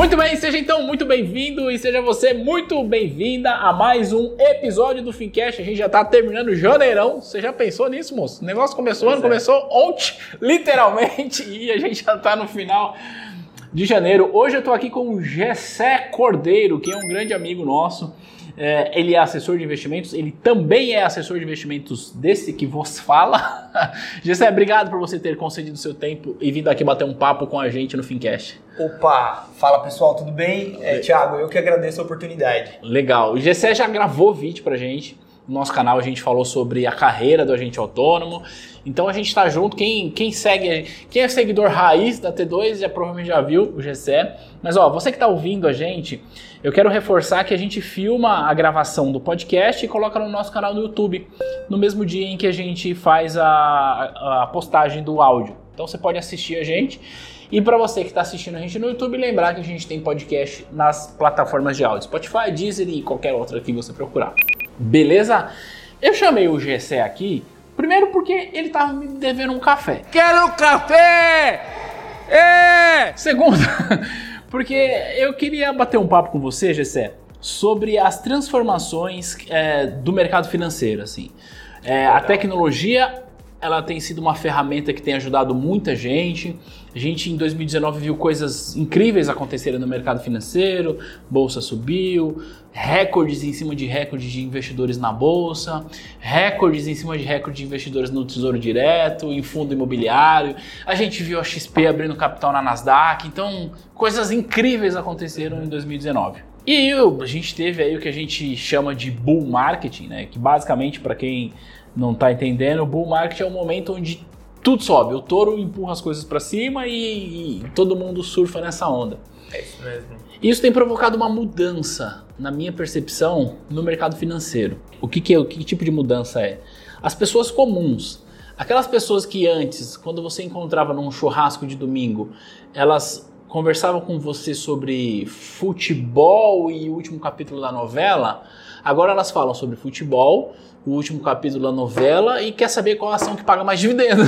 Muito bem, seja então muito bem-vindo e seja você muito bem-vinda a mais um episódio do Fincast. A gente já tá terminando janeirão. Você já pensou nisso, moço? O negócio começou, ano, é. começou ontem, literalmente, e a gente já tá no final de janeiro. Hoje eu tô aqui com o Gessé Cordeiro, que é um grande amigo nosso. É, ele é assessor de investimentos, ele também é assessor de investimentos desse que vos fala. Gessé, obrigado por você ter concedido seu tempo e vindo aqui bater um papo com a gente no Fincast. Opa, fala pessoal, tudo bem? É, Thiago, eu que agradeço a oportunidade. Legal. O Gessé já gravou vídeo pra gente. No nosso canal a gente falou sobre a carreira do agente autônomo. Então a gente tá junto. Quem, quem segue, quem é seguidor raiz da T2 já provavelmente já viu o Gessé. Mas ó, você que tá ouvindo a gente, eu quero reforçar que a gente filma a gravação do podcast e coloca no nosso canal no YouTube, no mesmo dia em que a gente faz a, a postagem do áudio. Então você pode assistir a gente. E para você que está assistindo a gente no YouTube, lembrar que a gente tem podcast nas plataformas de áudio, Spotify, Deezer e qualquer outra que você procurar. Beleza? Eu chamei o Gessé aqui, primeiro porque ele tava me devendo um café. Quero um café! É! Segundo, porque eu queria bater um papo com você, Gessé, sobre as transformações é, do mercado financeiro, assim. É, a tecnologia ela tem sido uma ferramenta que tem ajudado muita gente. A gente em 2019 viu coisas incríveis acontecerem no mercado financeiro, bolsa subiu, recordes em cima de recordes de investidores na bolsa, recordes em cima de recordes de investidores no Tesouro Direto, em fundo imobiliário. A gente viu a XP abrindo capital na Nasdaq. Então, coisas incríveis aconteceram em 2019. E a gente teve aí o que a gente chama de bull marketing, né? Que basicamente para quem não está entendendo, o bull market é o momento onde tudo sobe, o touro empurra as coisas para cima e, e, todo mundo surfa nessa onda. É isso mesmo. Isso tem provocado uma mudança, na minha percepção, no mercado financeiro. O que, que é, o que tipo de mudança é? As pessoas comuns, aquelas pessoas que antes, quando você encontrava num churrasco de domingo, elas conversavam com você sobre futebol e o último capítulo da novela, agora elas falam sobre futebol, o último capítulo da novela e quer saber qual a ação que paga mais dividendo.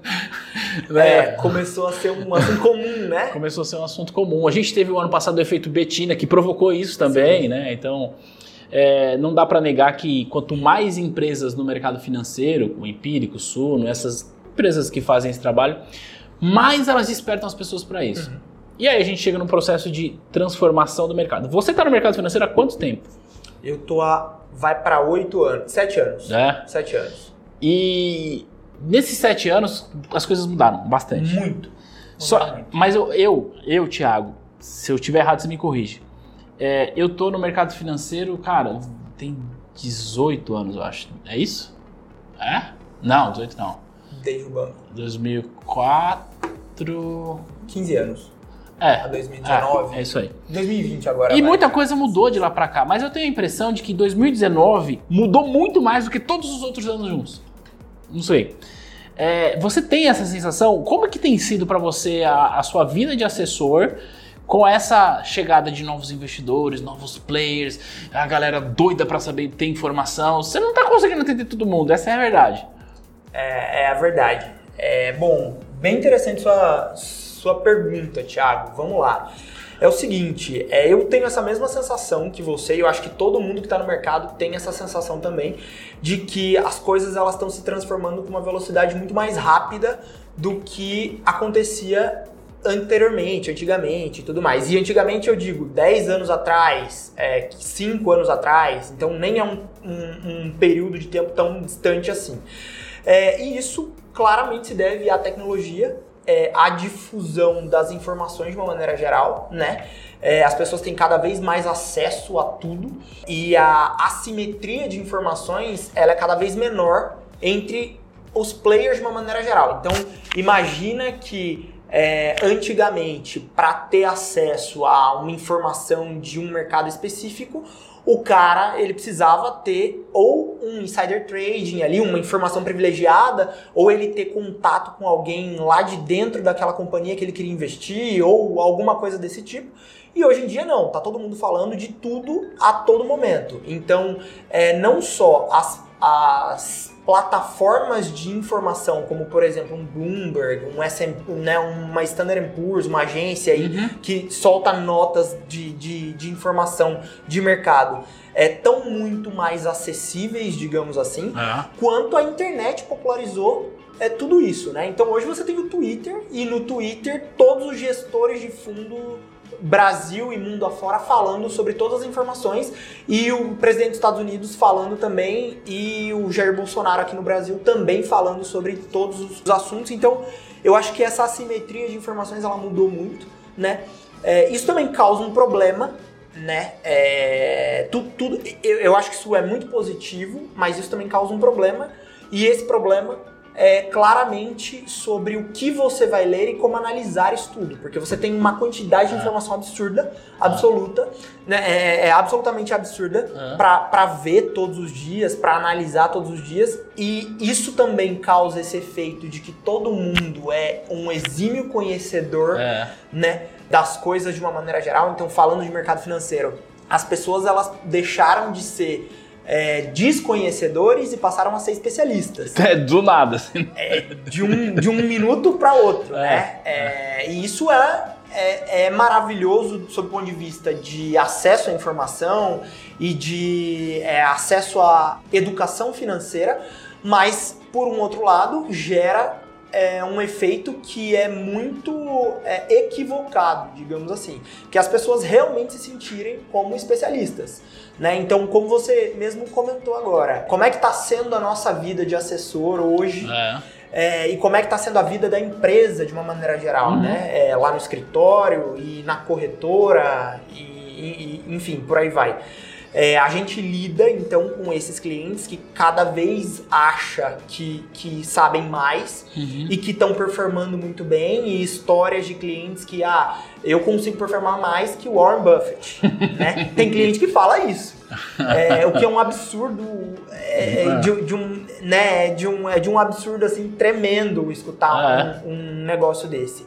é, começou a ser um assunto comum, né? Começou a ser um assunto comum. A gente teve o ano passado o efeito Betina, que provocou isso também, Sim. né? Então, é, não dá para negar que quanto mais empresas no mercado financeiro, como Empírico, Suno, essas empresas que fazem esse trabalho, mais elas despertam as pessoas para isso. Uhum. E aí a gente chega num processo de transformação do mercado. Você está no mercado financeiro há quanto tempo? Eu tô há vai para oito anos, sete anos. É? Sete anos. E nesses sete anos as coisas mudaram bastante. Muito. Só, muito. Mas eu, eu, eu, Thiago, se eu estiver errado, você me corrige. É, eu tô no mercado financeiro, cara, tem 18 anos, eu acho. É isso? É? Não, 18 não. Desde o banco. 2004. 15 anos. É. A 2019. É, é isso aí. 2020 agora. E muita coisa mudou de lá pra cá, mas eu tenho a impressão de que 2019 mudou muito mais do que todos os outros anos juntos. Não sei. É, você tem essa sensação? Como é que tem sido para você a, a sua vida de assessor com essa chegada de novos investidores, novos players, a galera doida para saber ter informação? Você não tá conseguindo atender todo mundo, essa é a verdade. É, é a verdade. É, bom, bem interessante sua sua pergunta, Thiago. Vamos lá. É o seguinte, é, eu tenho essa mesma sensação que você, e eu acho que todo mundo que está no mercado tem essa sensação também, de que as coisas elas estão se transformando com uma velocidade muito mais rápida do que acontecia anteriormente, antigamente e tudo mais. E antigamente eu digo 10 anos atrás, é, 5 anos atrás, então nem é um, um, um período de tempo tão distante assim. É, e isso claramente se deve à tecnologia é, a difusão das informações de uma maneira geral, né? É, as pessoas têm cada vez mais acesso a tudo e a assimetria de informações ela é cada vez menor entre os players de uma maneira geral. Então, imagina que é, antigamente, para ter acesso a uma informação de um mercado específico, o cara ele precisava ter ou um insider trading ali, uma informação privilegiada, ou ele ter contato com alguém lá de dentro daquela companhia que ele queria investir, ou alguma coisa desse tipo. E hoje em dia não, tá todo mundo falando de tudo a todo momento. Então, é, não só as, as plataformas de informação, como por exemplo um Bloomberg, um SM, né, uma Standard Poor's, uma agência aí Uhum. que solta notas de, de, de informação de mercado, é, tão muito mais acessíveis, digamos assim, É. quanto a internet popularizou é tudo isso, né? Então hoje você tem o Twitter e no Twitter todos os gestores de fundo Brasil e mundo afora falando sobre todas as informações e o presidente dos Estados Unidos falando também e o Jair Bolsonaro aqui no Brasil também falando sobre todos os assuntos. Então eu acho que essa assimetria de informações ela mudou muito, né? É, isso também causa um problema né? É, tudo, tudo, eu, eu acho que isso é muito positivo, mas isso também causa um problema. E esse problema é claramente sobre o que você vai ler e como analisar isso tudo. Porque você tem uma quantidade de informação absurda, absoluta, né? é, é absolutamente absurda É. para ver todos os dias, para analisar todos os dias. E isso também causa esse efeito de que todo mundo é um exímio conhecedor É. né, das coisas de uma maneira geral. Então, falando de mercado financeiro, as pessoas elas deixaram de ser é, desconhecedores e passaram a ser especialistas. É, do nada, assim. De um, de um minuto para outro, É, né? É, e isso é, é, é maravilhoso sob o ponto de vista de acesso à informação e de é, acesso à educação financeira, mas, por um outro lado, gera é, um efeito que é muito é, equivocado, digamos assim. Que as pessoas realmente se sentirem como especialistas. Né? Então, como você mesmo comentou agora, como é que está sendo a nossa vida de assessor hoje É. é, e como é que está sendo a vida da empresa de uma maneira geral, Uhum. né? É, lá no escritório e na corretora e, e- e, enfim, por aí vai. É, a gente lida então com esses clientes que cada vez acha que, que sabem mais Uhum. e que estão performando muito bem e histórias de clientes que ah eu consigo performar mais que o Warren Buffett, né? Tem cliente que fala isso, É, o que é um absurdo é, É. de, de um né de um é de um absurdo assim tremendo escutar um, um negócio desse,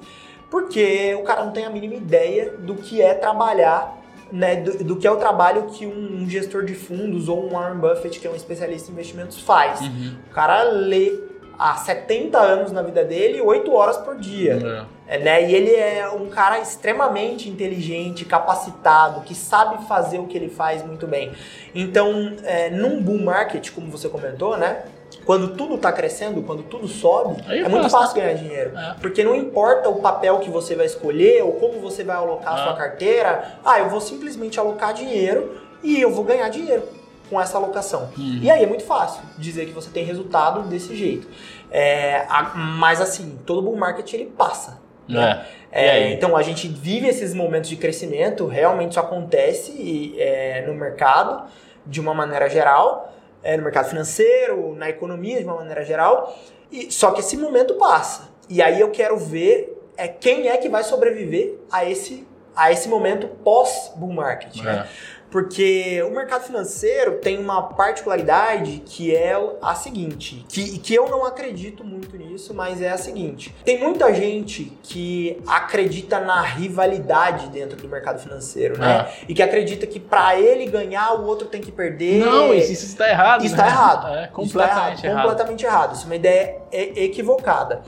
porque o cara não tem a mínima ideia do que é trabalhar né, do, do que é o trabalho que um, um gestor de fundos ou um Warren Buffett, que é um especialista em investimentos, faz. Uhum. O cara lê há 70 anos na vida dele, 8 horas por dia. É. É, né? E ele é um cara extremamente inteligente, capacitado, que sabe fazer o que ele faz muito bem. Então, é, num bull market, como você comentou, né? Quando tudo está crescendo, quando tudo sobe, Aí é é muito fácil, ganhar dinheiro. É. Porque não importa o papel que você vai escolher ou como você vai alocar a É. sua carteira, ah, eu vou simplesmente alocar dinheiro e eu vou ganhar dinheiro com essa alocação. Uhum. E aí é muito fácil dizer que você tem resultado desse jeito. É, a- mas assim, todo bull market ele passa. né? É. E É, então a gente vive esses momentos de crescimento, realmente isso acontece é, no mercado de uma maneira geral, é, no mercado financeiro, na economia de uma maneira geral. E, só que esse momento passa. E aí eu quero ver é, quem é que vai sobreviver a esse, a esse momento pós-bull market. né? É. Porque o mercado financeiro tem uma particularidade que é a seguinte, que, que eu não acredito muito nisso, mas é a seguinte. Tem muita gente que acredita na rivalidade dentro do mercado financeiro, né? E que acredita que para ele ganhar, o outro tem que perder. Não, isso, isso está errado. Isso né? tá errado. É, Isso tá completamente errado. Completamente errado. Isso é uma ideia equivocada.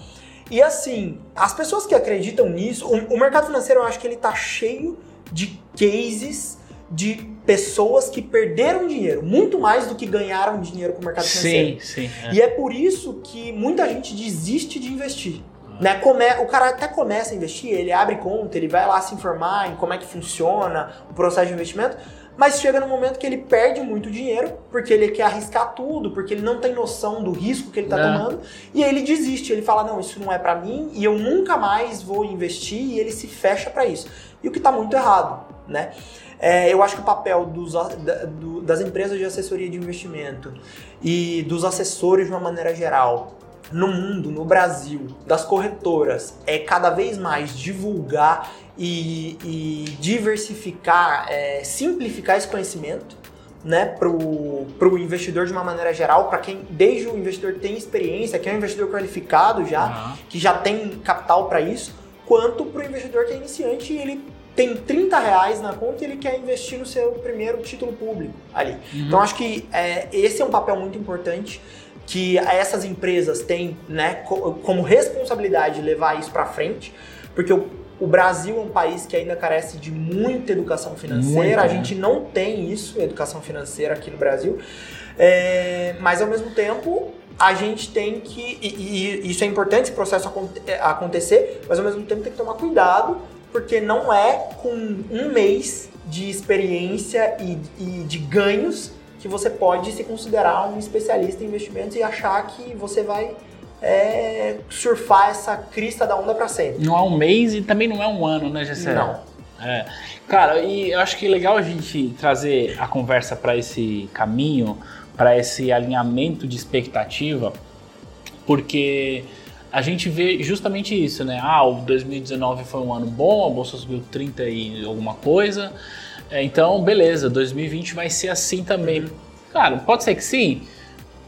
E assim, as pessoas que acreditam nisso, o, o mercado financeiro eu acho que ele tá cheio de cases de pessoas que perderam dinheiro, muito mais do que ganharam dinheiro com o mercado financeiro. Sim, sim. é. E é por isso que muita gente desiste de investir. Né? Come- o cara até começa a investir, ele abre conta, ele vai lá se informar em como é que funciona o processo de investimento, mas chega no momento que ele perde muito dinheiro, porque ele quer arriscar tudo, porque ele não tem noção do risco que ele está É. tomando, e aí ele desiste, ele fala, não, isso não é para mim, e eu nunca mais vou investir, e ele se fecha para isso. E o que está muito errado, né? É, eu acho que o papel dos da- do- das empresas de assessoria de investimento e dos assessores de uma maneira geral no mundo, no Brasil, das corretoras é cada vez mais divulgar e, e diversificar, é, simplificar esse conhecimento né, para o investidor de uma maneira geral, para quem desde o investidor tem experiência, que é um investidor qualificado já, uhum. que já tem capital para isso, quanto para o investidor que é iniciante e ele tem 30 reais na conta e ele quer investir no seu primeiro título público ali. Uhum. Então acho que é, esse é um papel muito importante que essas empresas têm né, como responsabilidade levar isso para frente, porque o o Brasil é um país que ainda carece de muita educação financeira. Muito, a né? gente não tem isso, educação financeira aqui no Brasil. É, mas ao mesmo tempo, a gente tem que. E, e, isso é importante esse processo é, acontecer, mas ao mesmo tempo tem que tomar cuidado, porque não é com um mês de experiência e, e de ganhos que você pode se considerar um especialista em investimentos e achar que você vai é, surfar essa crista da onda para sempre. Não é um mês e também não é um ano, né, Gessé? Não. É. Cara, e eu acho que é legal a gente trazer a conversa para esse caminho, para esse alinhamento de expectativa, porque a gente vê justamente isso, né? Ah, o 2019 foi um ano bom, a bolsa subiu 30 e alguma coisa. É, então, beleza, 2020 vai ser assim também. Cara, pode ser que sim,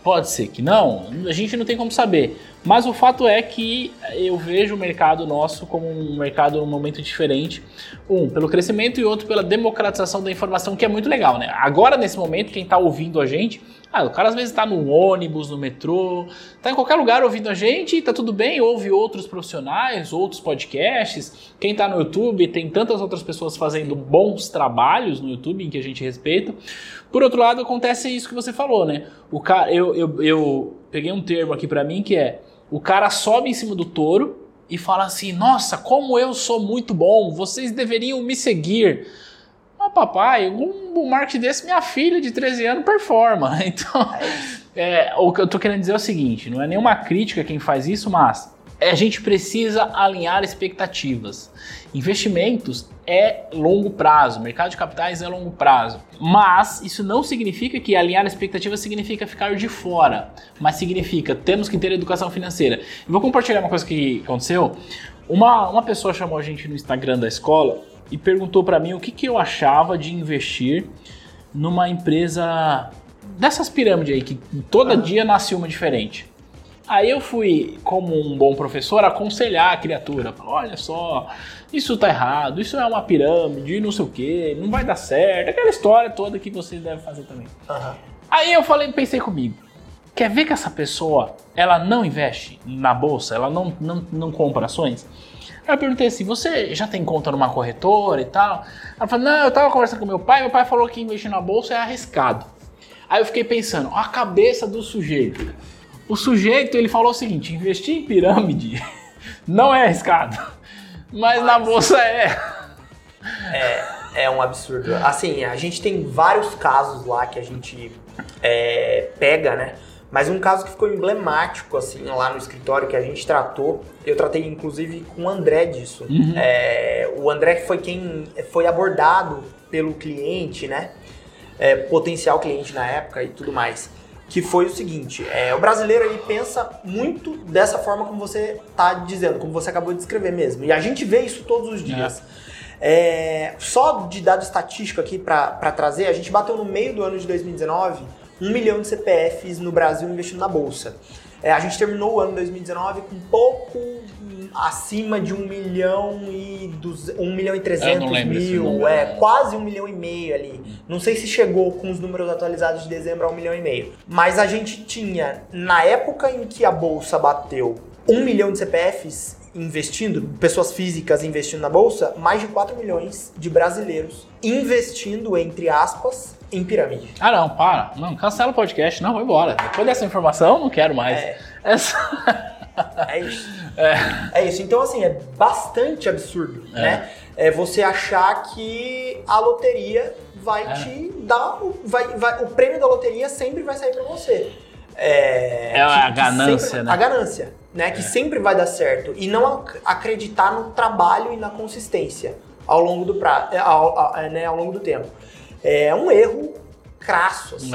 Pode ser que não, a gente não tem como saber. Mas o fato é que eu vejo o mercado nosso como um mercado num momento diferente. Um, pelo crescimento e outro pela democratização da informação, que é muito legal, né? Agora, nesse momento, quem está ouvindo a gente, ah, o cara às vezes está no ônibus, no metrô, está em qualquer lugar ouvindo a gente, tá tudo bem, ouve outros profissionais, outros podcasts. Quem está no YouTube, tem tantas outras pessoas fazendo bons trabalhos no YouTube em que a gente respeita. Por outro lado, acontece isso que você falou, né? O cara, eu, eu, eu peguei um termo aqui para mim que é o cara sobe em cima do touro e fala assim: Nossa, como eu sou muito bom, vocês deveriam me seguir. Mas, papai, um, um marketing desse, minha filha de 13 anos performa. Então, é, o que eu tô querendo dizer é o seguinte: não é nenhuma crítica quem faz isso, mas a gente precisa alinhar expectativas. Investimentos é longo prazo, mercado de capitais é longo prazo. Mas isso não significa que alinhar expectativas significa ficar de fora, mas significa temos que ter educação financeira. Eu vou compartilhar uma coisa que aconteceu. Uma, uma pessoa chamou a gente no Instagram da escola e perguntou para mim o que, que eu achava de investir numa empresa dessas pirâmides aí, que todo dia nasce uma diferente. Aí eu fui, como um bom professor, aconselhar a criatura. Olha só, isso tá errado, isso é uma pirâmide, não sei o que, não vai dar certo. Aquela história toda que você deve fazer também. Uhum. Aí eu falei, pensei comigo. Quer ver que essa pessoa, ela não investe na bolsa, ela não, não, não compra ações? Aí eu perguntei assim, você já tem conta numa corretora e tal? Ela falou, não, eu tava conversando com meu pai, meu pai falou que investir na bolsa é arriscado. Aí eu fiquei pensando, a cabeça do sujeito. O sujeito ele falou o seguinte: investir em pirâmide não é arriscado, mas, mas na bolsa é. É, é um absurdo. Assim, a gente tem vários casos lá que a gente é, pega, né? Mas um caso que ficou emblemático, assim, lá no escritório que a gente tratou, eu tratei inclusive com o André disso. Uhum. É, o André foi quem foi abordado pelo cliente, né? É, potencial cliente na época e tudo mais que foi o seguinte: é, o brasileiro ele pensa muito dessa forma como você está dizendo, como você acabou de descrever mesmo. E a gente vê isso todos os dias. É. É, só de dado estatístico aqui para trazer, a gente bateu no meio do ano de 2019 um milhão de CPFs no Brasil investindo na bolsa. É, a gente terminou o ano 2019 com pouco acima de 1 milhão e 1 milhão e 300 mil, é, quase 1 milhão e meio ali. Não sei se chegou com os números atualizados de dezembro a 1 milhão e meio. Mas a gente tinha, na época em que a bolsa bateu 1 milhão de CPFs investindo, pessoas físicas investindo na bolsa, mais de 4 milhões de brasileiros investindo, entre aspas, em pirâmide. Ah, não, para. Não, cancela o podcast. Não, vou embora. Depois dessa informação, não quero mais. É. Essa... É isso. É. é. isso. Então, assim, é bastante absurdo, é. né? É você achar que a loteria vai é. te dar. Vai, vai, o prêmio da loteria sempre vai sair para você. É, é a ganância, sempre, né? A ganância, né? Que é. sempre vai dar certo. E não acreditar no trabalho e na consistência ao longo do, pra, é, ao, ao, né, ao longo do tempo. É um erro crasso, assim,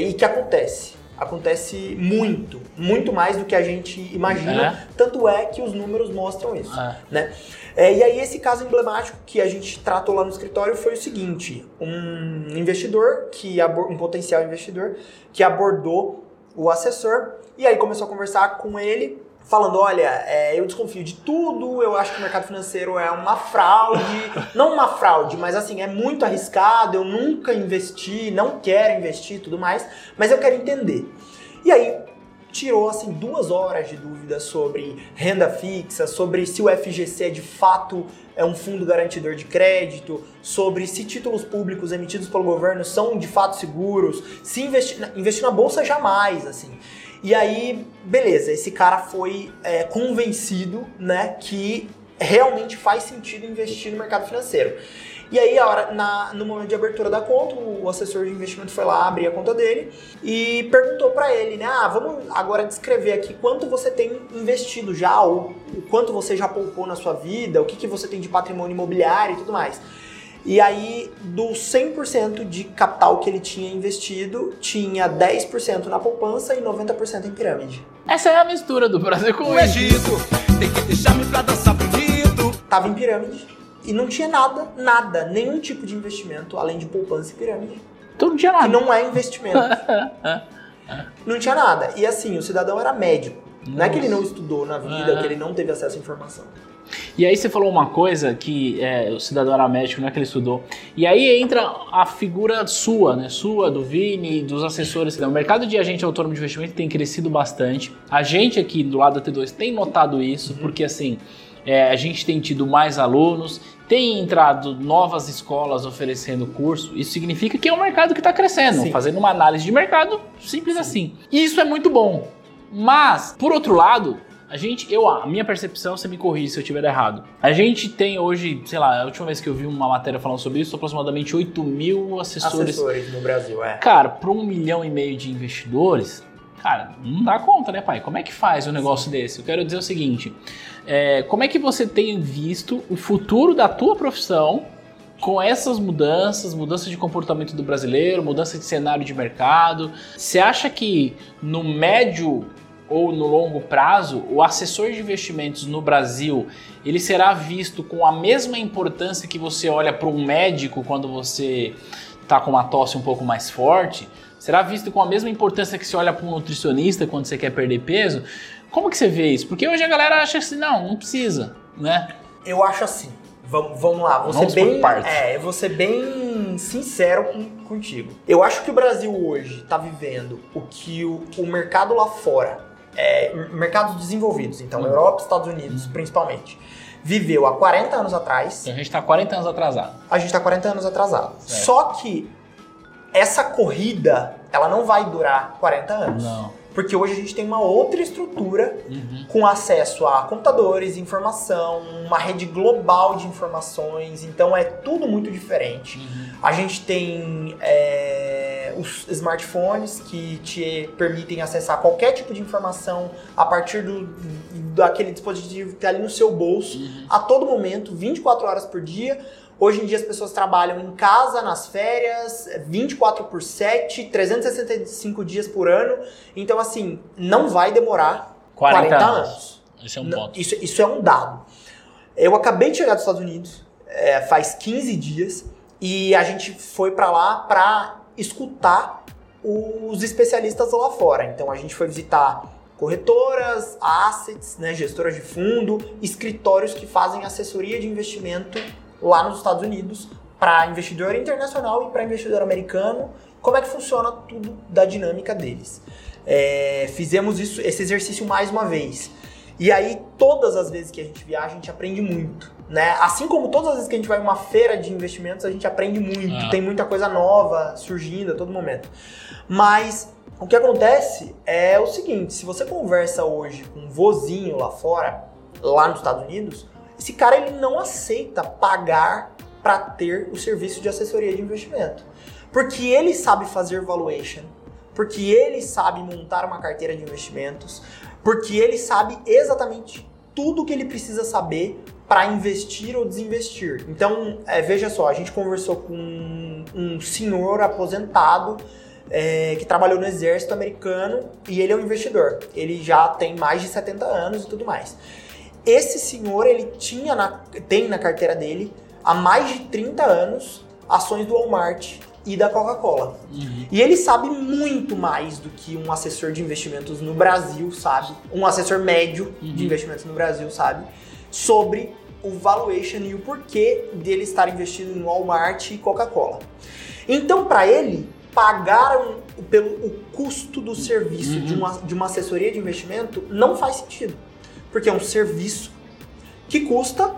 e que acontece Acontece muito, muito mais do que a gente imagina. É. Tanto é que os números mostram isso. É. Né? É, e aí esse caso emblemático que a gente tratou lá no escritório foi o seguinte: um investidor que um potencial investidor que abordou o assessor e aí começou a conversar com ele. Falando, olha, é, eu desconfio de tudo, eu acho que o mercado financeiro é uma fraude. não uma fraude, mas assim, é muito arriscado, eu nunca investi, não quero investir tudo mais, mas eu quero entender. E aí tirou assim duas horas de dúvida sobre renda fixa, sobre se o FGC é de fato é um fundo garantidor de crédito, sobre se títulos públicos emitidos pelo governo são de fato seguros, se investir, investir na bolsa jamais, assim. E aí, beleza, esse cara foi é, convencido, né, que realmente faz sentido investir no mercado financeiro. E aí, a hora, na, no momento de abertura da conta, o assessor de investimento foi lá abrir a conta dele e perguntou para ele, né? Ah, vamos agora descrever aqui quanto você tem investido já, ou o quanto você já poupou na sua vida, o que, que você tem de patrimônio imobiliário e tudo mais. E aí, do 100% de capital que ele tinha investido, tinha 10% na poupança e 90% em pirâmide. Essa é a mistura do Brasil com o Egito tem que deixar-me pra dançar bonito. Tava em pirâmide e não tinha nada, nada, nenhum tipo de investimento além de poupança e pirâmide. Então não tinha que nada. não é investimento. não tinha nada. E assim, o cidadão era médico. Não é que ele não estudou na vida, Ah. que ele não teve acesso à informação. E aí você falou uma coisa que é, o cidadão era médico, não é que ele estudou. E aí entra a figura sua, né? Sua, do Vini, dos assessores. O mercado de agente autônomo de investimento tem crescido bastante. A gente aqui do lado da T2 tem notado isso, porque assim, é, a gente tem tido mais alunos, tem entrado novas escolas oferecendo curso. Isso significa que é um mercado que está crescendo, Sim. fazendo uma análise de mercado simples assim. E isso é muito bom. Mas, por outro lado, a gente, eu, a minha percepção, você me corrige se eu estiver errado. A gente tem hoje, sei lá, a última vez que eu vi uma matéria falando sobre isso, aproximadamente 8 mil assessores. Assessores no Brasil, é. Cara, para um milhão e meio de investidores, cara, não dá conta, né, pai? Como é que faz um negócio desse? Eu quero dizer o seguinte: é, como é que você tem visto o futuro da tua profissão com essas mudanças, mudança de comportamento do brasileiro, mudança de cenário de mercado? Você acha que no médio ou no longo prazo, o assessor de investimentos no Brasil, ele será visto com a mesma importância que você olha para um médico quando você está com uma tosse um pouco mais forte? Será visto com a mesma importância que você olha para um nutricionista quando você quer perder peso? Como que você vê isso? Porque hoje a galera acha assim, não, não precisa, né? Eu acho assim. Vamos, vamos lá, vou Vamos ser bem, é, eu vou ser bem sincero com- contigo. Eu acho que o Brasil hoje está vivendo o que o, o mercado lá fora, é, mercados desenvolvidos, então Hum. Europa, Estados Unidos principalmente, viveu há 40 anos atrás, Então a gente está 40 anos atrasado. a gente está 40 anos atrasado. Certo. Só que essa corrida, ela não vai durar 40 anos. Não. Porque hoje a gente tem uma outra estrutura Uhum. com acesso a computadores, informação, uma rede global de informações, então é tudo muito diferente. Uhum. A gente tem é, os smartphones que te permitem acessar qualquer tipo de informação a partir do, daquele dispositivo que está ali no seu bolso, Uhum. a todo momento, 24 horas por dia. Hoje em dia as pessoas trabalham em casa, nas férias, 24 por 7, 365 dias por ano. Então, assim, não vai demorar 40, 40, anos. Esse é um ponto. Isso, isso é um dado. Eu acabei de chegar dos Estados Unidos, é, faz 15 dias, e a gente foi pra lá pra escutar os especialistas lá fora. Então a gente foi visitar corretoras, assets, né, gestoras de fundo, escritórios que fazem assessoria de investimento lá nos Estados Unidos para investidor internacional e para investidor americano. Como é que funciona tudo da dinâmica deles? É, fizemos isso, esse exercício mais uma vez. E aí, todas as vezes que a gente viaja, a gente aprende muito. Né? Assim como todas as vezes que a gente vai em uma feira de investimentos, a gente aprende muito. Ah. Tem muita coisa nova surgindo a todo momento. Mas o que acontece é o seguinte: se você conversa hoje com um vozinho lá fora, lá nos Estados Unidos, esse cara ele não aceita pagar para ter o serviço de assessoria de investimento. Porque ele sabe fazer valuation, porque ele sabe montar uma carteira de investimentos, porque ele sabe exatamente tudo que ele precisa saber para investir ou desinvestir. Então, é, veja só, a gente conversou com um, senhor aposentado é, que trabalhou no exército americano e ele é um investidor. Ele já tem mais de 70 anos e tudo mais. Esse senhor, ele tinha na, tem na carteira dele, há mais de 30 anos, ações do Walmart e da Coca-Cola. E ele sabe muito mais do que um assessor de investimentos no Brasil sabe, um assessor médio de investimentos no Brasil sabe, sobre o valuation e o porquê dele estar investindo em Walmart e Coca-Cola. Então, para ele, pagaram pelo o custo do serviço de, uma, de uma assessoria de investimento não faz sentido. Porque é um serviço que custa,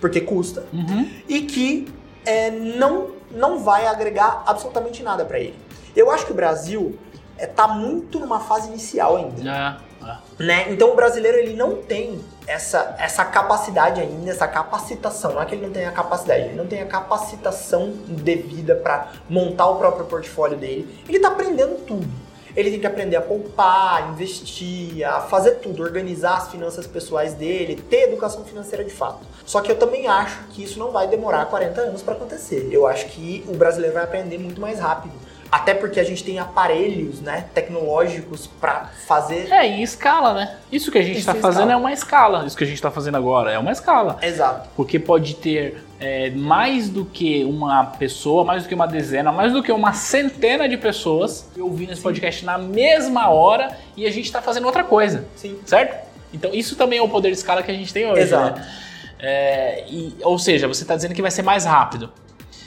porque custa, Uhum. e que é, não, não vai agregar absolutamente nada para ele. Eu acho que o Brasil está muito numa fase inicial ainda É, é. né? Então o brasileiro ele não tem essa, essa capacidade ainda, essa capacitação. Não é que ele não tem a capacidade, ele não tem a capacitação devida para montar o próprio portfólio dele. Ele tá aprendendo tudo. Ele tem que aprender a poupar, investir, a fazer tudo, organizar as finanças pessoais dele, ter educação financeira de fato. Só que eu também acho que isso não vai demorar 40 anos para acontecer. Eu acho que o brasileiro vai aprender muito mais rápido. Até porque a gente tem aparelhos, né, tecnológicos para fazer É, em escala, né? Isso que a gente está fazendo escala. é uma escala. Isso que a gente está fazendo agora é uma escala. Exato. Porque pode ter é, mais do que uma pessoa, mais do que uma dezena, mais do que uma centena de pessoas ouvindo esse podcast na mesma hora e a gente está fazendo outra coisa, Sim. certo? Então isso também é o poder de escala que a gente tem hoje, Exato. né? É, e- ou seja, você está dizendo que vai ser mais rápido.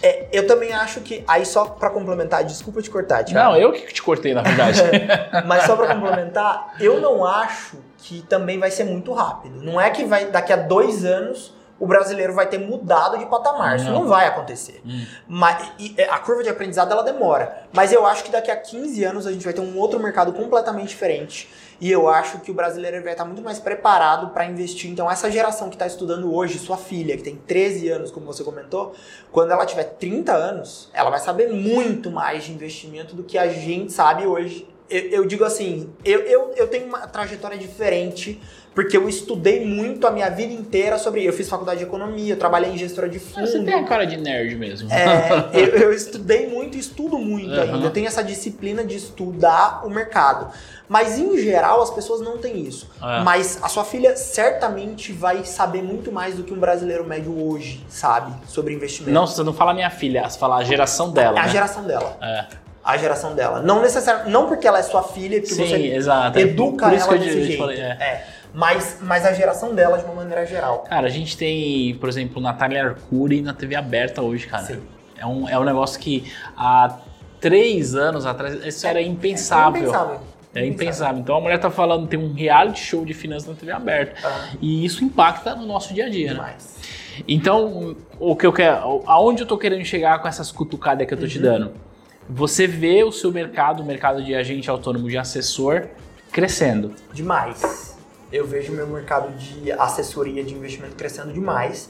É, eu também acho que. Aí, só pra complementar, desculpa te cortar, Thiago. Não, eu que te cortei, na verdade. Mas só pra complementar, eu não acho que também vai ser muito rápido. Não é que vai daqui a dois anos o brasileiro vai ter mudado de patamar. Isso Não. não vai acontecer. Hum. Mas, e a curva de aprendizado ela demora. Mas eu acho que daqui a 15 anos a gente vai ter um outro mercado completamente diferente. E eu acho que o brasileiro vai estar muito mais preparado para investir. Então, essa geração que está estudando hoje, sua filha, que tem 13 anos, como você comentou, quando ela tiver 30 anos, ela vai saber muito mais de investimento do que a gente sabe hoje. Eu, eu digo assim, eu, eu, eu tenho uma trajetória diferente, porque eu estudei muito a minha vida inteira sobre. Eu fiz faculdade de economia, eu trabalhei em gestora de fundo. Você tem a cara de nerd mesmo. É, eu, eu estudei muito e estudo muito Aham. ainda. Eu tenho essa disciplina de estudar o mercado. Mas em geral as pessoas não têm isso. É. Mas a sua filha certamente vai saber muito mais do que um brasileiro médio hoje sabe sobre investimento. Não, você não fala minha filha, você fala a geração dela. é a né? geração dela. É. A geração dela. Não necessariamente. Não porque ela é sua filha, que Sim, você exato. educa Por isso ela que eu desse jeito. falei, é. é. Mas, mas a geração dela de uma maneira geral. Cara, a gente tem, por exemplo, Natália Arcuri na TV aberta hoje, cara. Sim. É um, é um negócio que há três anos atrás isso era impensável. Impensável. É impensável. Então a mulher tá falando, tem um reality show de finanças na TV aberta. E isso impacta no nosso dia a dia, né? demais. Então, o que eu quero. Aonde eu tô querendo chegar com essas cutucadas que eu tô Uhum. te dando? Você vê o seu mercado, o mercado de agente autônomo de assessor, crescendo. Demais. Eu vejo meu mercado de assessoria de investimento crescendo demais.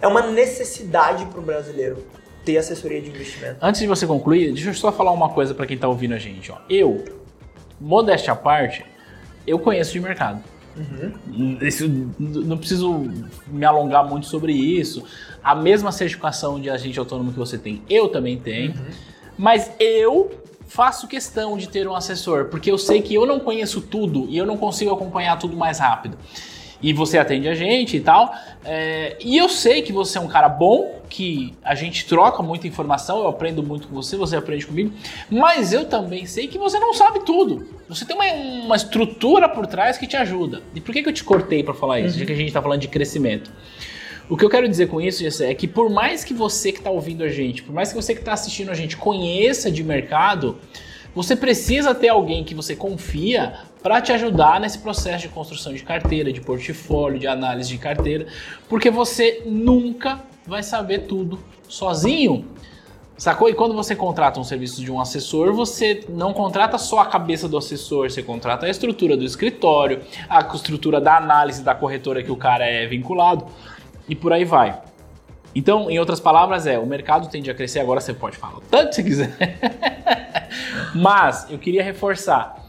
É uma necessidade para o brasileiro ter assessoria de investimento. Antes de você concluir, deixa eu só falar uma coisa para quem tá ouvindo a gente. Ó. Eu, modéstia à parte, eu conheço de mercado. Isso, n- não preciso me alongar muito sobre isso. A mesma certificação de agente autônomo que você tem, eu também tenho. Mas eu faço questão de ter um assessor, porque eu sei que eu não conheço tudo e eu não consigo acompanhar tudo mais rápido. E você atende a gente e tal. é, e eu sei que você é um cara bom, que a gente troca muita informação, eu aprendo muito com você, você aprende comigo. Mas eu também sei que você não sabe tudo. Você tem uma, uma estrutura por trás que te ajuda. E por que, que eu te cortei para falar isso? Já que a gente tá falando de crescimento. O que eu quero dizer com isso, Jessé, é que por mais que você que está ouvindo a gente, por mais que você que está assistindo a gente conheça de mercado, você precisa ter alguém que você confia para te ajudar nesse processo de construção de carteira, de portfólio, de análise de carteira, porque você nunca vai saber tudo sozinho. Sacou? E quando você contrata um serviço de um assessor, você não contrata só a cabeça do assessor, você contrata a estrutura do escritório, a estrutura da análise da corretora que o cara é vinculado e por aí vai. Então, em outras palavras, é, o mercado tende a crescer, agora você pode falar o tanto que você quiser. Mas eu queria reforçar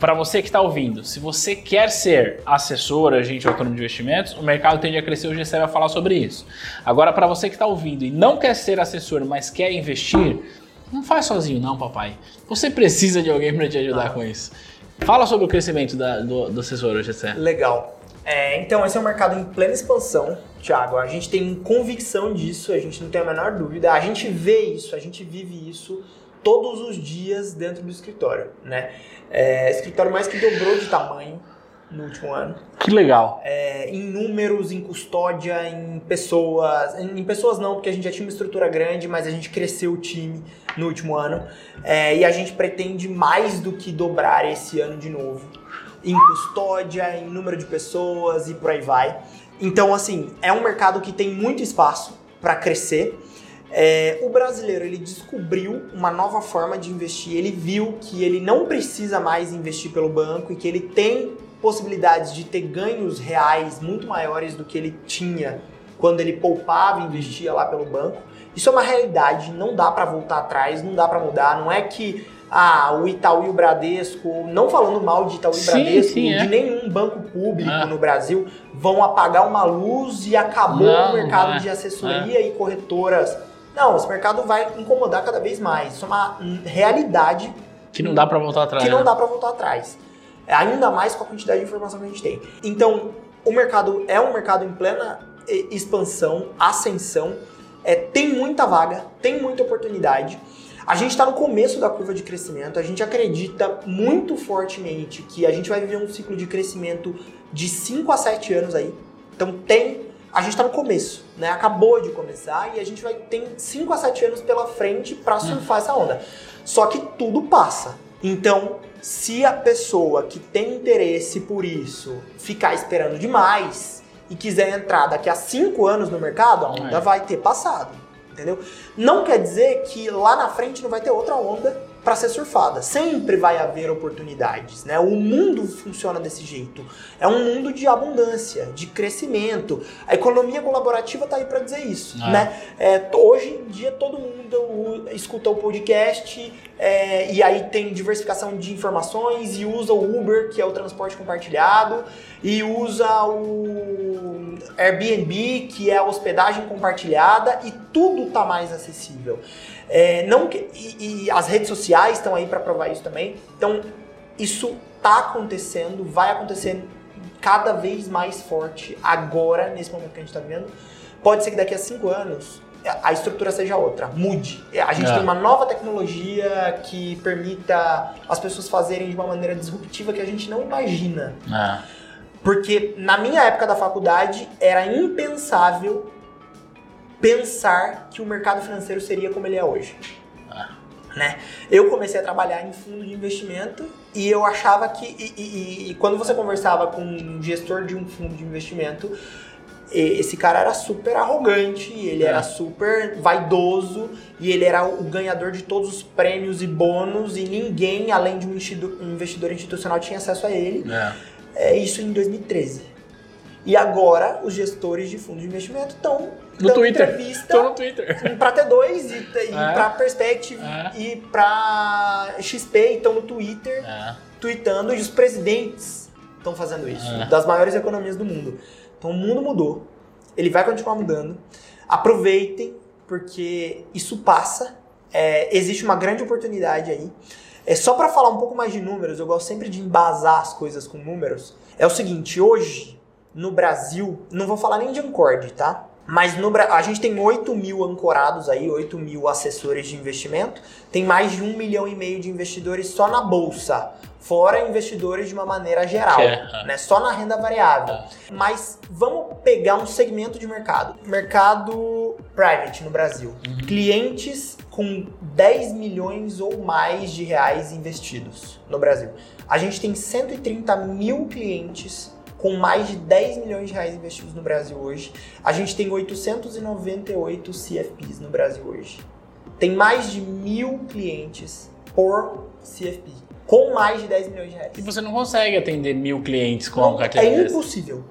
para você que está ouvindo, se você quer ser assessor, agente autônomo de investimentos, o mercado tende a crescer, o GC vai falar sobre isso. Agora, para você que está ouvindo e não quer ser assessor, mas quer investir, Não faz sozinho não, papai. Você precisa de alguém para te ajudar com isso. Fala sobre o crescimento da- do, do assessor, Gessé. Legal. É, então, esse é um mercado em plena expansão, Thiago. A gente tem convicção disso, a gente não tem a menor dúvida. A gente vê isso, a gente vive isso todos os dias dentro do escritório, né? É, escritório mais que dobrou de tamanho no último ano. Que legal. É, em números, em custódia, em pessoas. Em, em pessoas não, porque a gente já tinha uma estrutura grande, mas a gente cresceu o time no último ano. É, e a gente pretende mais do que dobrar esse ano de novo. Em custódia, em número de pessoas e por aí vai. Então, assim, é um mercado que tem muito espaço para crescer. É, o brasileiro ele descobriu uma nova forma de investir. Ele viu que ele não precisa mais investir pelo banco e que ele tem possibilidades de ter ganhos reais muito maiores do que ele tinha quando ele poupava e investia lá pelo banco. Isso é uma realidade, não dá para voltar atrás, não dá para mudar. Não é que ah, o Itaú e o Bradesco, não falando mal de Itaú e Sim, Bradesco, sim, é. de nenhum banco público Ah. no Brasil, vão apagar uma luz e acabou Não, o mercado é. de assessoria e corretoras. Não, esse mercado vai incomodar cada vez mais. Isso é uma realidade Que não dá pra voltar atrás. que não né? dá para voltar atrás. É, Ainda mais com a quantidade de informação que a gente tem. Então, o mercado é um mercado em plena eh, expansão, ascensão. É, tem muita vaga, tem muita oportunidade. A gente está no começo da curva de crescimento. A gente acredita muito fortemente que a gente vai viver um ciclo de crescimento de 5 a 7 anos aí. Então tem. A gente está no começo, né? Acabou de começar e a gente vai ter 5 a 7 anos pela frente para surfar essa onda. Só que tudo passa. Então, se a pessoa que tem interesse por isso ficar esperando demais e quiser entrar daqui a 5 anos no mercado, a onda É. vai ter passado. Entendeu? Não quer dizer que lá na frente não vai ter outra onda para ser surfada. Sempre vai haver oportunidades, né? O mundo funciona desse jeito. É um mundo de abundância, de crescimento. A economia colaborativa tá aí para dizer isso, Ah. né? É, hoje em dia todo mundo escuta o podcast é, e aí tem diversificação de informações e usa o Uber, que é o transporte compartilhado, e usa o Airbnb, que é a hospedagem compartilhada, e tudo tá mais acessível. É, não que- e, e as redes sociais estão aí para provar isso também. Então, isso tá acontecendo, vai acontecer cada vez mais forte agora, nesse momento que a gente está vivendo. Pode ser que daqui a cinco anos a estrutura seja outra, mude. A gente É. tem uma nova tecnologia que permita as pessoas fazerem de uma maneira disruptiva que a gente não imagina. É. Porque na minha época da faculdade era impensável pensar que o mercado financeiro seria como ele é hoje. Né? Eu comecei a trabalhar em fundo de investimento e eu achava que. E, e- e- quando você conversava com um gestor de um fundo de investimento, esse cara era super arrogante, ele É. era super vaidoso e ele era o ganhador de todos os prêmios e bônus e ninguém, além de um investidor, um investidor institucional, tinha acesso a ele. É. É isso em 2013. E agora os gestores de fundos de investimento estão No Twitter. entrevista no Twitter. para T2 e, e É. para Perspective É. e para XP estão no Twitter É. tweetando e os presidentes estão fazendo isso É. das maiores economias do mundo. Então o mundo mudou. Ele vai continuar mudando. Aproveitem porque isso passa. É, existe uma grande oportunidade aí. É só para falar um pouco mais de números. Eu gosto sempre de embasar as coisas com números. É o seguinte, hoje no Brasil, não vou falar nem de Ancord, tá? Mas no, a gente tem 8 mil ancorados aí, 8 mil assessores de investimento. Tem mais de um milhão e meio de investidores só na bolsa. Fora investidores de uma maneira geral, é, é. né? Só na renda variável. Mas vamos pegar um segmento de mercado. Mercado private no Brasil. Clientes com 10 milhões ou mais de reais investidos no Brasil. A gente tem 130 mil clientes com mais de 10 milhões de reais investidos no Brasil hoje. A gente tem 898 CFPs no Brasil hoje. Tem mais de mil clientes por CFP, com mais de 10 milhões de reais. E você não consegue atender mil clientes com Não, um carteira é impossível.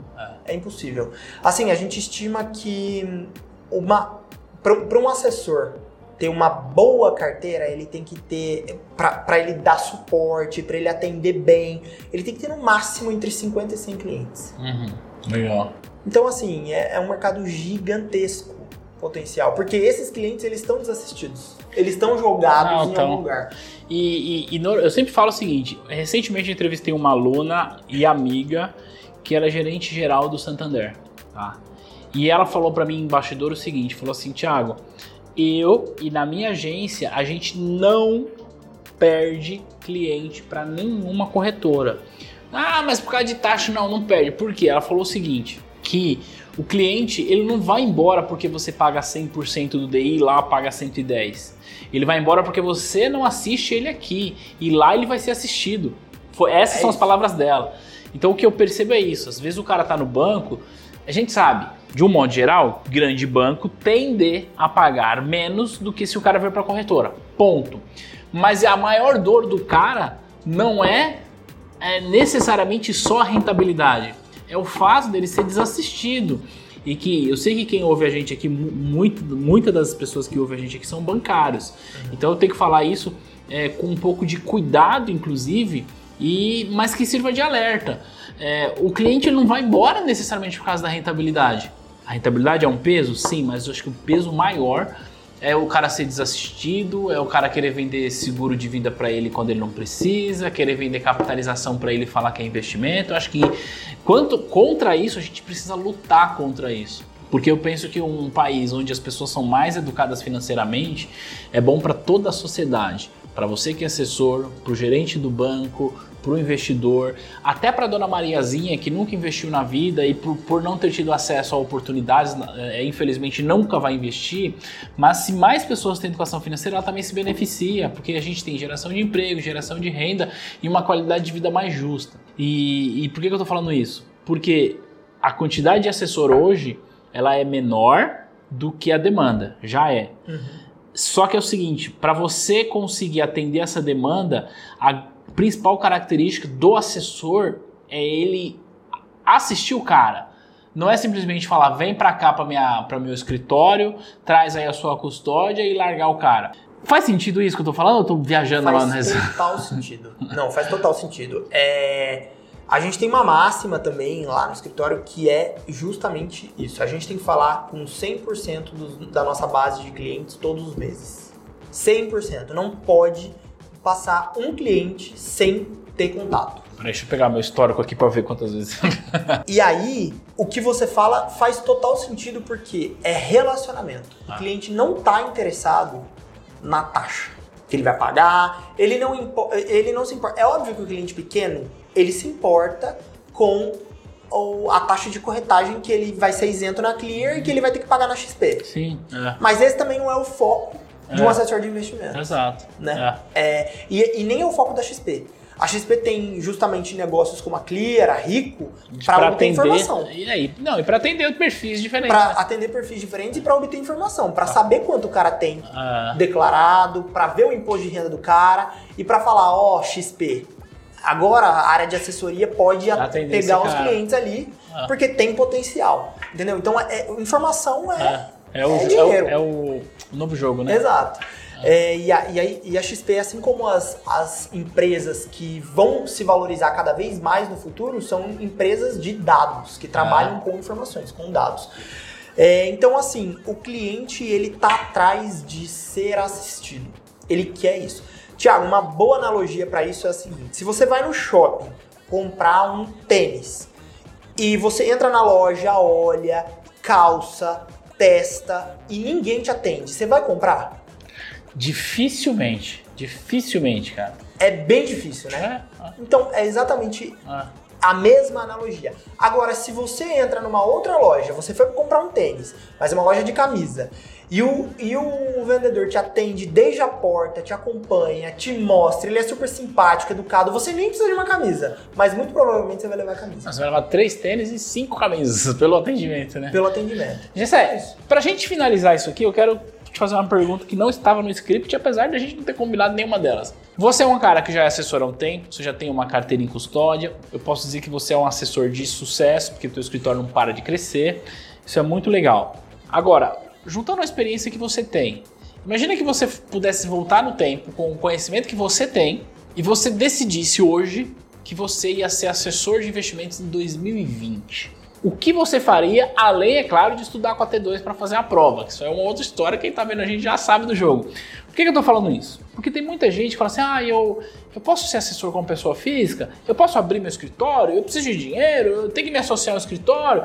É impossível. Assim, a gente estima que uma para um assessor ter uma boa carteira, ele tem que ter para ele dar suporte, para ele atender bem, ele tem que ter no máximo entre 50 e 100 clientes. Uhum. Legal. Então, assim, é, é um mercado gigantesco. potencial, porque esses clientes eles estão desassistidos, eles estão jogados Não, em tão. algum lugar. E, e- e no- eu sempre falo o seguinte: recentemente eu entrevistei uma aluna e amiga que era gerente geral do Santander, tá? E ela falou pra mim em bastidor o seguinte: falou assim, Thiago, eu e na minha agência a gente não perde cliente pra nenhuma corretora. Ah, mas por causa de taxa não, não perde. Por quê? Ela falou o seguinte, que o cliente ele não vai embora porque você paga 100% do DI lá paga 110. Ele vai embora porque você não assiste ele aqui e lá ele vai ser assistido. Foi, essas É são as isso. palavras dela. Então o que eu percebo é isso. Às vezes o cara tá no banco, a gente sabe, de um modo geral, grande banco tende a pagar menos do que se o cara vier para corretora. Ponto. Mas a maior dor do cara não é, é necessariamente só a rentabilidade. É o fato dele ser desassistido. E que eu sei que quem ouve a gente aqui, mu- muito, muitas das pessoas que ouvem a gente aqui são bancários. Então eu tenho que falar isso é, com um pouco de cuidado, inclusive, e mas que sirva de alerta. É, o cliente não vai embora necessariamente por causa da rentabilidade. A rentabilidade é um peso? Sim, mas eu acho que o peso maior é o cara ser desassistido, é o cara querer vender seguro de vida para ele quando ele não precisa, querer vender capitalização para ele falar que é investimento. Eu acho que quanto contra isso a gente precisa lutar contra isso. Porque eu penso que um país onde as pessoas são mais educadas financeiramente é bom para toda a sociedade. Para você que é assessor, para o gerente do banco, para o investidor, até para dona Mariazinha que nunca investiu na vida e por, por não ter tido acesso a oportunidades, é, infelizmente nunca vai investir. Mas se mais pessoas têm educação financeira, ela também se beneficia, porque a gente tem geração de emprego, geração de renda e uma qualidade de vida mais justa. E, e por que, que eu estou falando isso? Porque a quantidade de assessor hoje ela é menor do que a demanda, já é. Só que é o seguinte, para você conseguir atender essa demanda, a principal característica do assessor é ele assistir o cara. Não é simplesmente falar, vem pra cá para para meu escritório, traz aí a sua custódia e largar o cara. Faz sentido isso que eu tô falando? ou Eu tô viajando lá no Faz total sentido. Não, faz total sentido. É, a gente tem uma máxima também lá no escritório que é justamente isso. A gente tem que falar com 100% dos- da nossa base de clientes todos os meses. 100%. Não pode passar um cliente sem ter contato. Peraí, Deixa eu pegar meu histórico aqui pra ver quantas vezes. E aí, o que você fala faz total sentido porque é relacionamento. O Ah. cliente não está interessado na taxa que ele vai pagar, ele não, ele não se importa. É óbvio que o cliente pequeno, ele se importa com o- a taxa de corretagem que ele vai ser isento na Clear e que ele vai ter que pagar na XP. Sim, é. Mas esse também não é o foco de um É. assessor de investimento Exato. né? É, e, e nem é o foco da XP. A XP tem justamente negócios como a Clear, a Rico, É. para obter informação. E aí, não, e para atender perfis diferentes. Para né? atender perfis diferentes e para obter informação, para saber quanto o cara tem Ah, declarado, para ver o imposto de renda do cara e para falar, ó, XP, agora a área de assessoria pode Atender pegar os clientes ali, Ah. porque tem potencial, entendeu? Então, é, é- informação é... é, o, é é, o, é o novo jogo, né? Exato. É, e, a, e, a, e a XP, assim como as, as empresas que vão se valorizar cada vez mais no futuro, são empresas de dados, que trabalham com informações, com dados. É, então, assim, o cliente, ele tá atrás de ser assistido. Ele quer isso. Tiago, uma boa analogia para isso é a seguinte. Se você vai no shopping comprar um tênis e você entra na loja, olha, calça, testa e ninguém te atende, você vai comprar? Dificilmente. Dificilmente, cara. É bem difícil, né? É? Ah, Então, é exatamente ah. a mesma analogia. Agora, se você entra numa outra loja, você foi comprar um tênis, mas é uma loja de camisa, e o, e o vendedor te atende desde a porta, te acompanha, te mostra, ele é super simpático, educado, você nem precisa de uma camisa, mas muito provavelmente você vai levar a camisa. Você vai levar três tênis e cinco camisas pelo atendimento, né? Pelo atendimento. Gessé, pra gente finalizar isso aqui, eu quero te fazer uma pergunta que não estava no script, apesar de a gente não ter combinado nenhuma delas. Você é um cara que já é assessor há um tempo, você já tem uma carteira em custódia, eu posso dizer que você é um assessor de sucesso, porque o teu escritório não para de crescer, isso é muito legal. Agora, juntando a experiência que você tem, imagina que você pudesse voltar no tempo com o conhecimento que você tem e você decidisse hoje que você ia ser assessor de investimentos em 2020. o que você faria, além, é claro, de estudar com a T2 para fazer a prova? Que isso é uma outra história, quem tá vendo a gente já sabe do jogo. Por que, que eu tô falando isso? Porque tem muita gente que fala assim: ah, eu, eu posso ser assessor como pessoa física, eu posso abrir meu escritório, eu preciso de dinheiro, eu tenho que me associar ao escritório.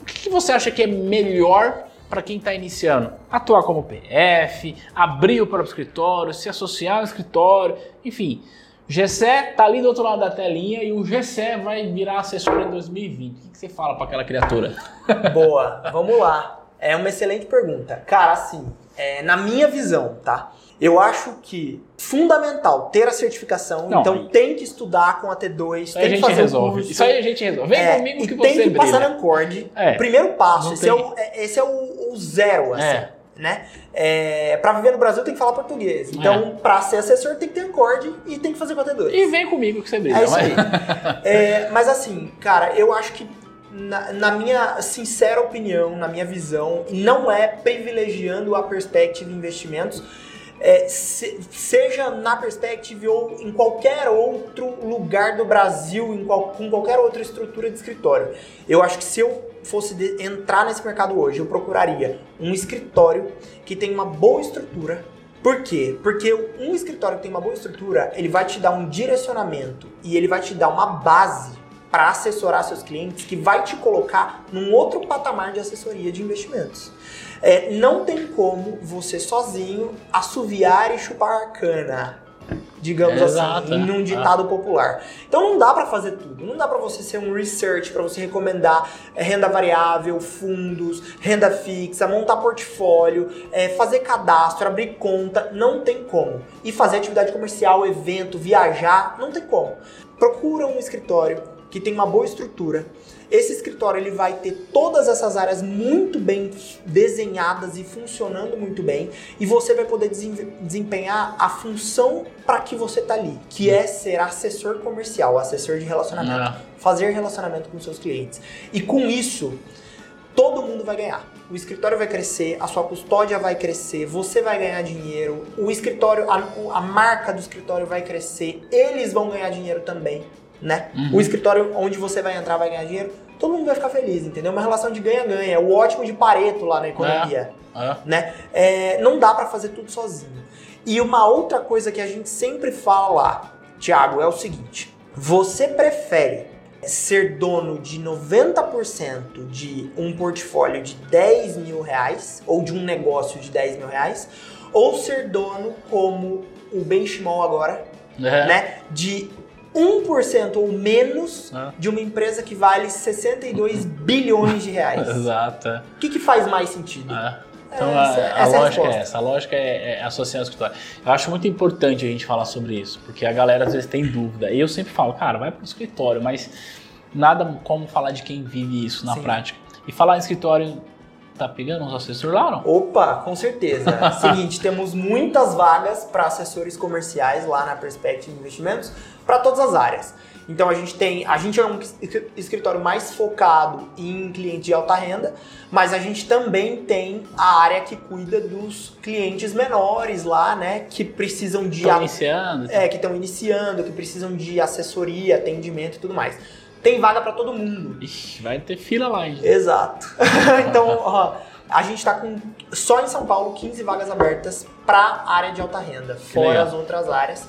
O que, que você acha que é melhor para quem está iniciando? Atuar como PF, abrir o próprio escritório, se associar ao escritório, enfim. Gessé tá ali do outro lado da telinha e o Gessé vai virar assessor em 2020. O que, que você fala para aquela criatura? Boa, vamos lá. É uma excelente pergunta. Cara, assim, é, na minha visão, tá? Eu acho que fundamental ter a certificação, Não, então tem que estudar com a T2, Isso tem que gente fazer o resolve. curso. Isso aí a gente resolve. Vem É, comigo que tem você que passar brilha. na Cord. É. Primeiro passo, Não esse, tem- é o, é- esse é o, o zero, assim, É. né? É, pra viver no Brasil tem que falar português. Então, pra ser assessor tem que ter Cord e tem que fazer T2. E vem comigo que você brilha. É isso aí. É, mas assim, cara, eu acho que na, na minha sincera opinião, na minha visão, não é privilegiando a Perspective Investimentos, é, se- seja na Perspective ou em qualquer outro lugar do Brasil, em qual- com qualquer outra estrutura de escritório. Eu acho que se eu fosse de- entrar nesse mercado hoje, eu procuraria um escritório que tem uma boa estrutura, por quê? Porque um escritório que tem uma boa estrutura, ele vai te dar um direcionamento e ele vai te dar uma base para assessorar seus clientes que vai te colocar num outro patamar de assessoria de investimentos. É, não tem como você sozinho assoviar e chupar cana, digamos Exato, assim, é. num ditado popular. Então não dá para fazer tudo. Não dá para você ser um research, para você recomendar é, renda variável, fundos, renda fixa, montar portfólio, é, fazer cadastro, abrir conta. Não tem como. E fazer atividade comercial, evento, viajar, não tem como. Procura um escritório que tem uma boa estrutura. Esse escritório ele vai ter todas essas áreas muito bem desenhadas e funcionando muito bem, e você vai poder desem- desempenhar a função para que você tá ali, que é ser assessor comercial, assessor de relacionamento, Ah. fazer relacionamento com seus clientes. E com isso, todo mundo vai ganhar. O escritório vai crescer, a sua custódia vai crescer, você vai ganhar dinheiro, o escritório, a, a marca do escritório vai crescer, eles vão ganhar dinheiro também, né? Uhum. O escritório onde você vai entrar vai ganhar dinheiro, todo mundo vai ficar feliz, entendeu? Uma relação de ganha-ganha, é o ótimo de Pareto lá na economia Ah. né? É, não dá pra fazer tudo sozinho. E uma outra coisa que a gente sempre fala lá, Thiago, é o seguinte: você prefere ser dono de 90% de um portfólio de 10 mil reais ou de um negócio de 10 mil reais, ou ser dono como o Benchimol agora, É. né? De 1% ou menos Ah. de uma empresa que vale 62 bilhões de reais. Exato. é. O que, que faz mais sentido? É. Então Essa- a, a essa é lógica é resposta. essa, a lógica é, é associar o escritório. Eu acho muito importante a gente falar sobre isso, porque a galera às vezes tem dúvida. E eu sempre falo, cara, vai pro escritório, mas nada como falar de quem vive isso na Sim. prática. E falar em escritório, tá pegando uns assessores lá não? Opa, com certeza. Seguinte, temos muitas vagas para assessores comerciais lá na Perspective Investimentos para todas as áreas. Então a gente tem, a gente é um es- escritório mais focado em cliente de alta renda, mas a gente também tem a área que cuida dos clientes menores lá, né, que precisam de a- iniciando. é, que estão iniciando, que precisam de assessoria, atendimento e tudo mais. Tem vaga para todo mundo. Ixi, vai ter fila lá, hein? Exato. então, ó, a gente tá com só em São Paulo 15 vagas abertas para área de alta renda, fora as outras áreas.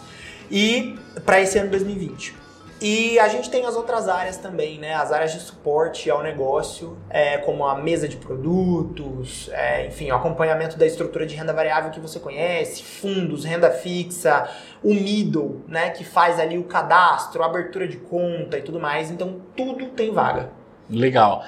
E para esse ano 2020. E a gente tem as outras áreas também, né? As áreas de suporte ao negócio, é, como a mesa de produtos, é, enfim, o acompanhamento da estrutura de renda variável que você conhece, fundos, renda fixa, o middle, né? Que faz ali o cadastro, abertura de conta e tudo mais. Então, tudo tem vaga. Legal.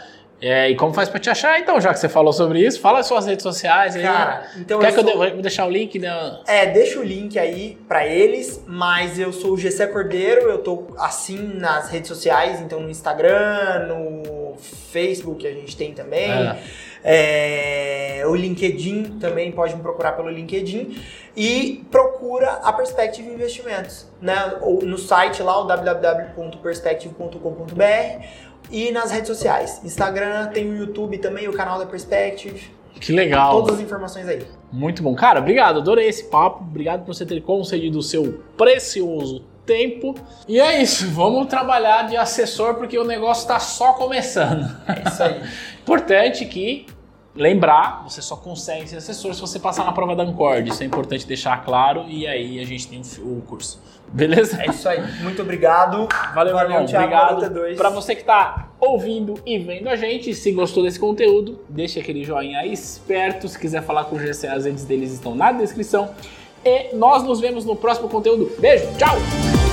É, e como faz pra te achar, então, já que você falou sobre isso? Fala as suas redes sociais aí. Cara, então Quer eu que eu sou- de- vou deixar o link? Né? É, deixa o link aí pra eles, mas eu sou o Gessé Cordeiro, eu tô assim nas redes sociais, então no Instagram, no Facebook a gente tem também. É. É, o LinkedIn também pode me procurar pelo LinkedIn e procura a Perspective Investimentos, né? Ou no site lá, o www.perspective.com.br e nas redes sociais. Instagram, tem o YouTube também, o canal da Perspective, Que legal. todas as informações aí. Muito bom. Cara, obrigado. Adorei esse papo. Obrigado por você ter concedido o seu precioso tempo. E é isso, vamos trabalhar de assessor porque o negócio está só começando. É isso aí. Importante que lembrar, você só consegue ser assessor se você passar na prova da Ancord. Isso é importante deixar claro e aí a gente tem o curso. Beleza? É isso aí. Muito obrigado. Valeu, Valeu irmão. Thiago, Obrigado. Valeu, T2. Para você que está ouvindo e vendo a gente, se gostou desse conteúdo, deixe aquele joinha aí esperto. Se quiser falar com o GC, as redes deles estão na descrição. E nós nos vemos no próximo conteúdo. Beijo, tchau!